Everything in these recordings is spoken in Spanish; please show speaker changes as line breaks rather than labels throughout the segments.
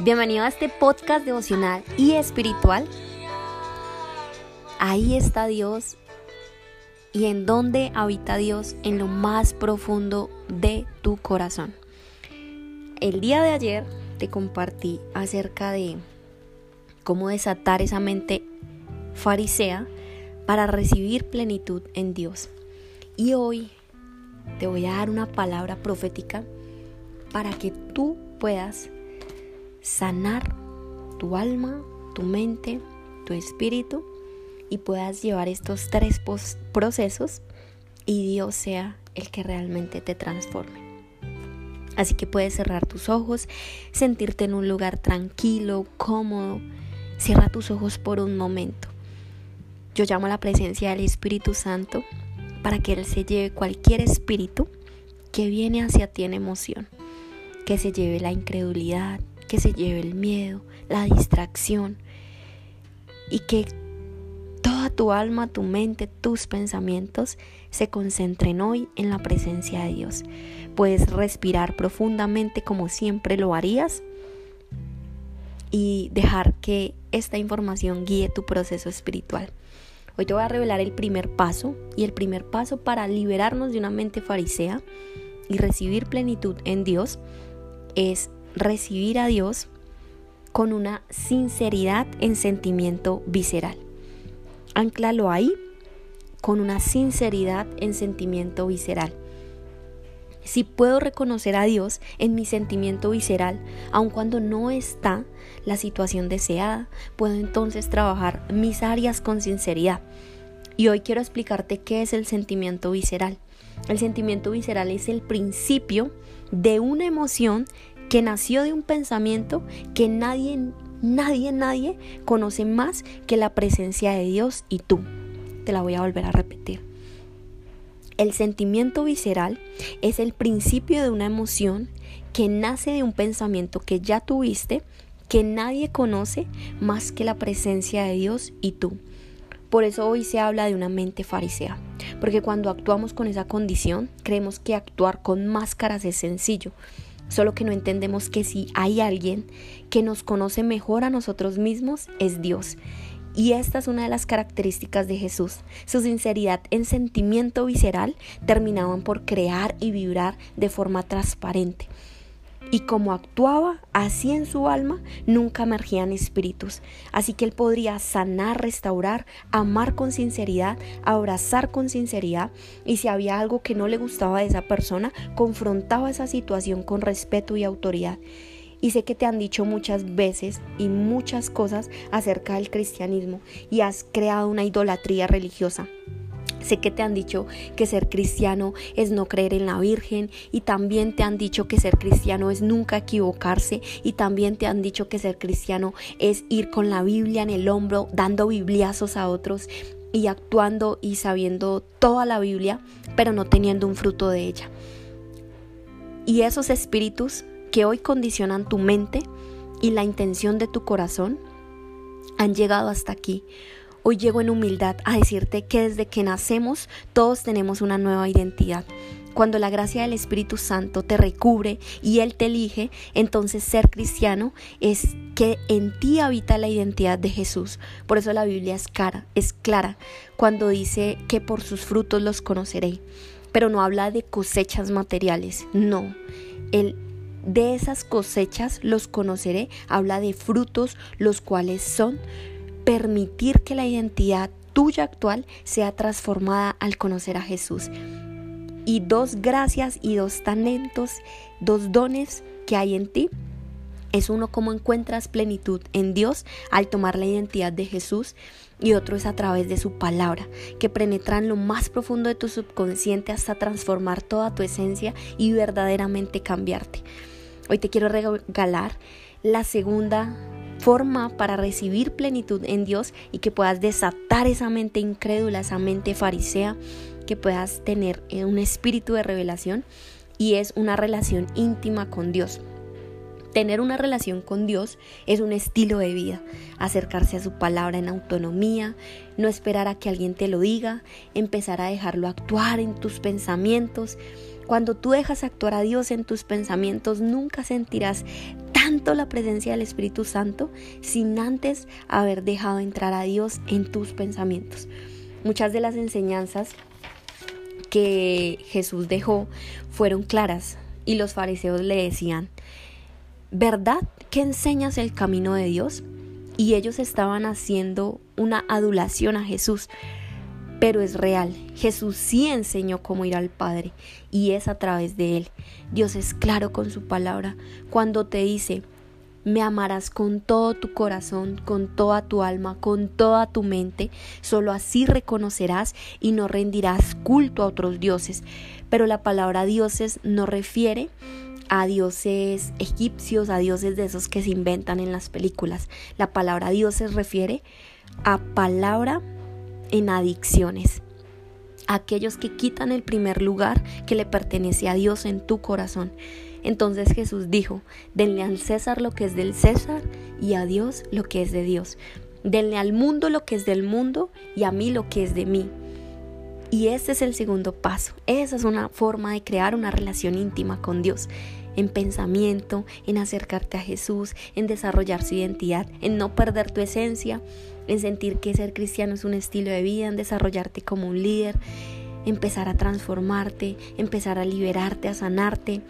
Bienvenido a este podcast devocional y espiritual. Ahí está Dios. ¿Y en dónde habita Dios? En lo más profundo de tu corazón. El día de ayer te compartí acerca de cómo desatar esa mente farisea para recibir plenitud en Dios. Y hoy te voy a dar una palabra profética para que tú puedas sanar tu alma, tu mente, tu espíritu y puedas llevar estos tres procesos y Dios sea el que realmente te transforme. Así que puedes cerrar tus ojos, sentirte en un lugar tranquilo, cómodo. Cierra tus ojos por un momento. Yo llamo a la presencia del Espíritu Santo para que Él se lleve cualquier espíritu que viene hacia ti en emoción, que se lleve la incredulidad, que se lleve el miedo, la distracción y que toda tu alma, tu mente, tus pensamientos se concentren hoy en la presencia de Dios. Puedes respirar profundamente como siempre lo harías y dejar que esta información guíe tu proceso espiritual. Hoy te voy a revelar el primer paso y el primer paso para liberarnos de una mente farisea y recibir plenitud en Dios es recibir a Dios con una sinceridad en sentimiento visceral. Anclalo ahí con una sinceridad en sentimiento visceral. Si puedo reconocer a Dios en mi sentimiento visceral, aun cuando no está la situación deseada, puedo entonces trabajar mis áreas con sinceridad. Y hoy quiero explicarte qué es el sentimiento visceral. El sentimiento visceral es el principio de una emoción que nació de un pensamiento que nadie, nadie, nadie conoce más que la presencia de Dios y tú. Te la voy a volver a repetir. El sentimiento visceral es el principio de una emoción que nace de un pensamiento que ya tuviste, que nadie conoce más que la presencia de Dios y tú. Por eso hoy se habla de una mente farisea, porque cuando actuamos con esa condición, creemos que actuar con máscaras es sencillo, solo que no entendemos que si hay alguien que nos conoce mejor a nosotros mismos, es Dios. Y esta es una de las características de Jesús. Su sinceridad en sentimiento visceral terminaban por crear y vibrar de forma transparente. Y como actuaba así en su alma, nunca emergían espíritus. Así que él podría sanar, restaurar, amar con sinceridad, abrazar con sinceridad. Y si había algo que no le gustaba de esa persona, confrontaba esa situación con respeto y autoridad. Y sé que te han dicho muchas veces y muchas cosas acerca del cristianismo y has creado una idolatría religiosa. Sé que te han dicho que ser cristiano es no creer en la Virgen y también te han dicho que ser cristiano es nunca equivocarse y también te han dicho que ser cristiano es ir con la Biblia en el hombro dando bibliazos a otros y actuando y sabiendo toda la Biblia pero no teniendo un fruto de ella. Y esos espíritus que hoy condicionan tu mente y la intención de tu corazón han llegado hasta aquí. Hoy llego en humildad a decirte que desde que nacemos todos tenemos una nueva identidad. Cuando la gracia del Espíritu Santo te recubre y Él te elige, entonces ser cristiano es que en ti habita la identidad de Jesús. Por eso la Biblia es, cara, es clara cuando dice que por sus frutos los conoceré. Pero no habla de cosechas materiales, no. El de esas cosechas los conoceré, habla de frutos, los cuales son permitir que la identidad tuya actual sea transformada al conocer a Jesús. Y dos gracias y dos talentos, dos dones que hay en ti Es uno cómo encuentras plenitud en Dios al tomar la identidad de Jesús y otro es a través de su palabra, que penetra en lo más profundo de tu subconsciente hasta transformar toda tu esencia y verdaderamente cambiarte. Hoy te quiero regalar la segunda forma para recibir plenitud en Dios y que puedas desatar esa mente incrédula, esa mente farisea, que puedas tener un espíritu de revelación y es una relación íntima con Dios. Tener una relación con Dios es un estilo de vida, acercarse a su palabra en autonomía, no esperar a que alguien te lo diga, empezar a dejarlo actuar en tus pensamientos. Cuando tú dejas actuar a Dios en tus pensamientos, nunca sentirás la presencia del Espíritu Santo sin antes haber dejado entrar a Dios en tus pensamientos. Muchas de las enseñanzas que Jesús dejó fueron claras y los fariseos le decían, ¿verdad que enseñas el camino de Dios? Y ellos estaban haciendo una adulación a Jesús. Pero es real, Jesús sí enseñó cómo ir al Padre y es a través de Él. Dios es claro con su palabra cuando te dice, me amarás con todo tu corazón, con toda tu alma, con toda tu mente. Solo así reconocerás y no rendirás culto a otros dioses. Pero la palabra dioses no refiere a dioses egipcios, a dioses de esos que se inventan en las películas. La palabra dioses refiere a palabra en adicciones. Aquellos que quitan el primer lugar que le pertenece a Dios en tu corazón. Entonces Jesús dijo, denle al César lo que es del César y a Dios lo que es de Dios. Denle al mundo lo que es del mundo y a mí lo que es de mí. Y ese es el segundo paso. Esa es una forma de crear una relación íntima con Dios. En pensamiento, en acercarte a Jesús, en desarrollar su identidad, en no perder tu esencia, en sentir que ser cristiano es un estilo de vida, en desarrollarte como un líder, empezar a transformarte, empezar a liberarte, a sanarte,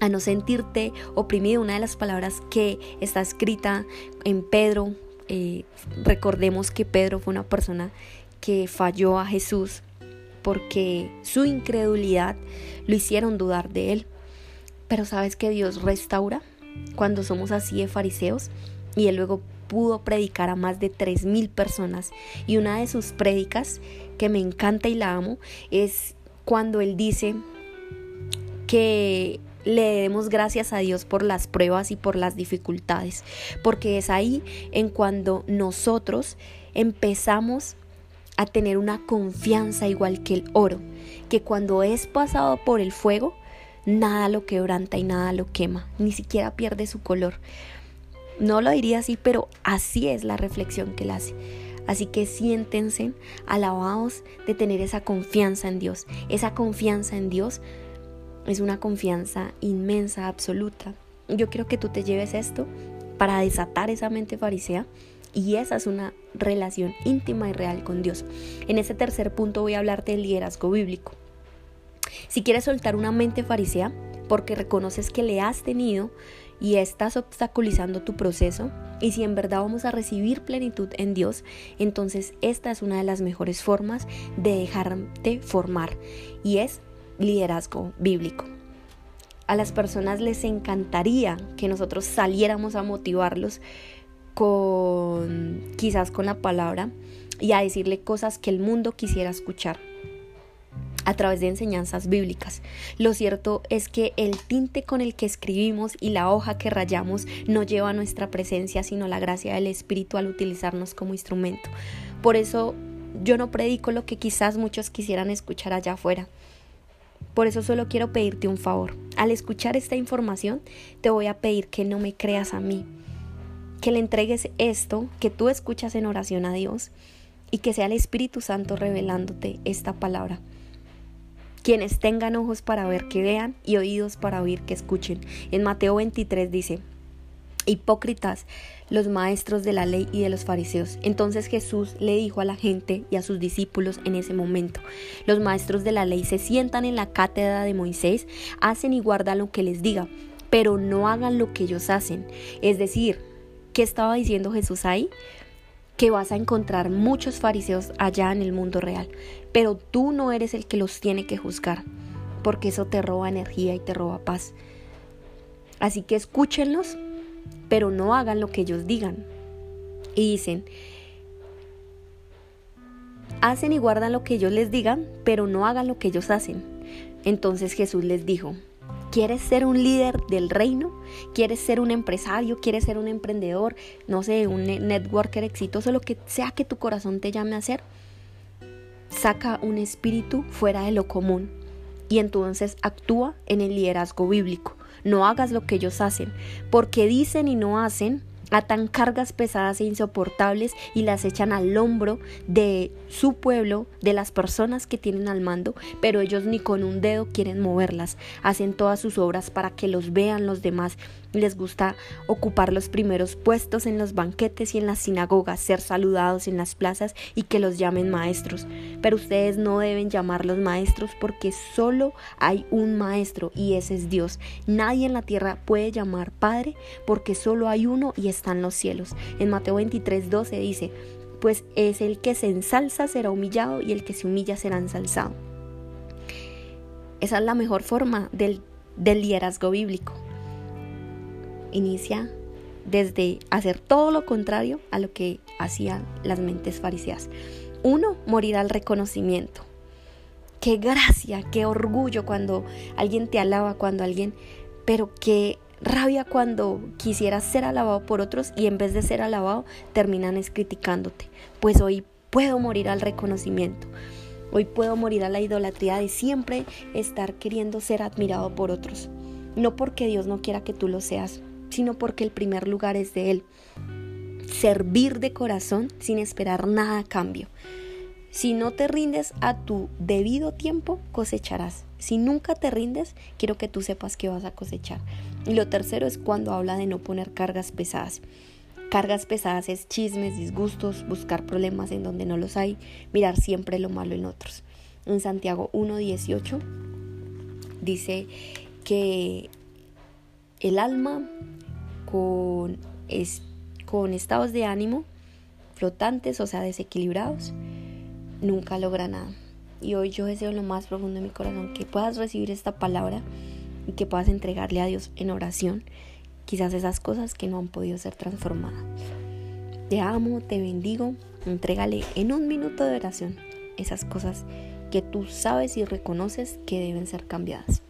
a no sentirte oprimido. Una de las palabras que está escrita en Pedro, eh, recordemos que Pedro fue una persona que falló a Jesús porque su incredulidad lo hicieron dudar de él. Pero sabes que Dios restaura cuando somos así de fariseos y él luego pudo predicar a más de tres mil personas y una de sus prédicas que me encanta y la amo es cuando él dice que le demos gracias a Dios por las pruebas y por las dificultades, porque es ahí en cuando nosotros empezamos a tener una confianza igual que el oro, que cuando es pasado por el fuego, nada lo quebranta y nada lo quema, ni siquiera pierde su color. No lo diría así, pero así es la reflexión que él hace. Así que siéntense alabados de tener esa confianza en Dios. Esa confianza en Dios es una confianza inmensa, absoluta. Yo quiero que tú te lleves esto para desatar esa mente farisea y esa es una relación íntima y real con Dios. En este tercer punto voy a hablarte del liderazgo bíblico. Si quieres soltar una mente farisea porque reconoces que le has tenido y estás obstaculizando tu proceso, y si en verdad vamos a recibir plenitud en Dios, entonces esta es una de las mejores formas de dejarte formar y es liderazgo bíblico. A las personas les encantaría que nosotros saliéramos a motivarlos con quizás con la palabra y a decirle cosas que el mundo quisiera escuchar a través de enseñanzas bíblicas. Lo cierto es que el tinte con el que escribimos y la hoja que rayamos no lleva nuestra presencia, sino la gracia del Espíritu al utilizarnos como instrumento. Por eso yo no predico lo que quizás muchos quisieran escuchar allá afuera. Por eso solo quiero pedirte un favor. Al escuchar esta información, te voy a pedir que no me creas a mí, que le entregues esto que tú escuchas en oración a Dios y que sea el Espíritu Santo revelándote esta palabra. Quienes tengan ojos para ver que vean y oídos para oír que escuchen. En Mateo 23 dice, Hipócritas, los maestros de la ley y de los fariseos. Entonces Jesús le dijo a la gente y a sus discípulos en ese momento, los maestros de la ley se sientan en la cátedra de Moisés, hacen y guardan lo que les diga, pero no hagan lo que ellos hacen. Es decir, ¿Qué estaba diciendo Jesús ahí? Que vas a encontrar muchos fariseos allá en el mundo real, pero tú no eres el que los tiene que juzgar, porque eso te roba energía y te roba paz. Así que escúchenlos pero no hagan lo que ellos digan. Y dicen, hacen y guardan lo que ellos les digan, pero no hagan lo que ellos hacen. Entonces Jesús les dijo, ¿quieres ser un líder del reino? ¿Quieres ser un empresario? ¿Quieres ser un emprendedor? No sé, un networker exitoso, lo que sea que tu corazón te llame a hacer. Saca un espíritu fuera de lo común y entonces actúa en el liderazgo bíblico. No hagas lo que ellos hacen, porque dicen y no hacen, atan cargas pesadas e insoportables y las echan al hombro de su pueblo, de las personas que tienen al mando, pero ellos ni con un dedo quieren moverlas. Hacen todas sus obras para que los vean los demás. Les gusta ocupar los primeros puestos en los banquetes y en las sinagogas, ser saludados en las plazas y que los llamen maestros. Pero ustedes no deben llamarlos maestros porque solo hay un maestro y ese es Dios. Nadie en la tierra puede llamar Padre porque solo hay uno y es están los cielos. En Mateo 23, 12 dice, pues es el que se ensalza será humillado y el que se humilla será ensalzado. Esa es la mejor forma del, del liderazgo bíblico. Inicia desde hacer todo lo contrario a lo que hacían las mentes fariseas. Uno, morir al reconocimiento. Qué gracia, qué orgullo cuando alguien te alaba, cuando alguien, pero qué rabia cuando quisieras ser alabado por otros y en vez de ser alabado terminan es criticándote. Pues hoy puedo morir al reconocimiento. Hoy puedo morir a la idolatría de siempre estar queriendo ser admirado por otros. No porque Dios no quiera que tú lo seas, sino porque el primer lugar es de Él. Servir de corazón sin esperar nada a cambio. Si no te rindes a tu debido tiempo, cosecharás. Si nunca te rindes, quiero que tú sepas que vas a cosechar. Y lo tercero es cuando habla de no poner cargas pesadas. Cargas pesadas es chismes, disgustos, buscar problemas en donde no los hay, mirar siempre lo malo en otros. En Santiago 1.18 dice que el alma con, con estados de ánimo flotantes, o sea, desequilibrados, nunca logra nada. Y hoy yo deseo en lo más profundo de mi corazón que puedas recibir esta palabra y que puedas entregarle a Dios en oración quizás esas cosas que no han podido ser transformadas. Te amo, te bendigo, entrégale en un minuto de oración esas cosas que tú sabes y reconoces que deben ser cambiadas.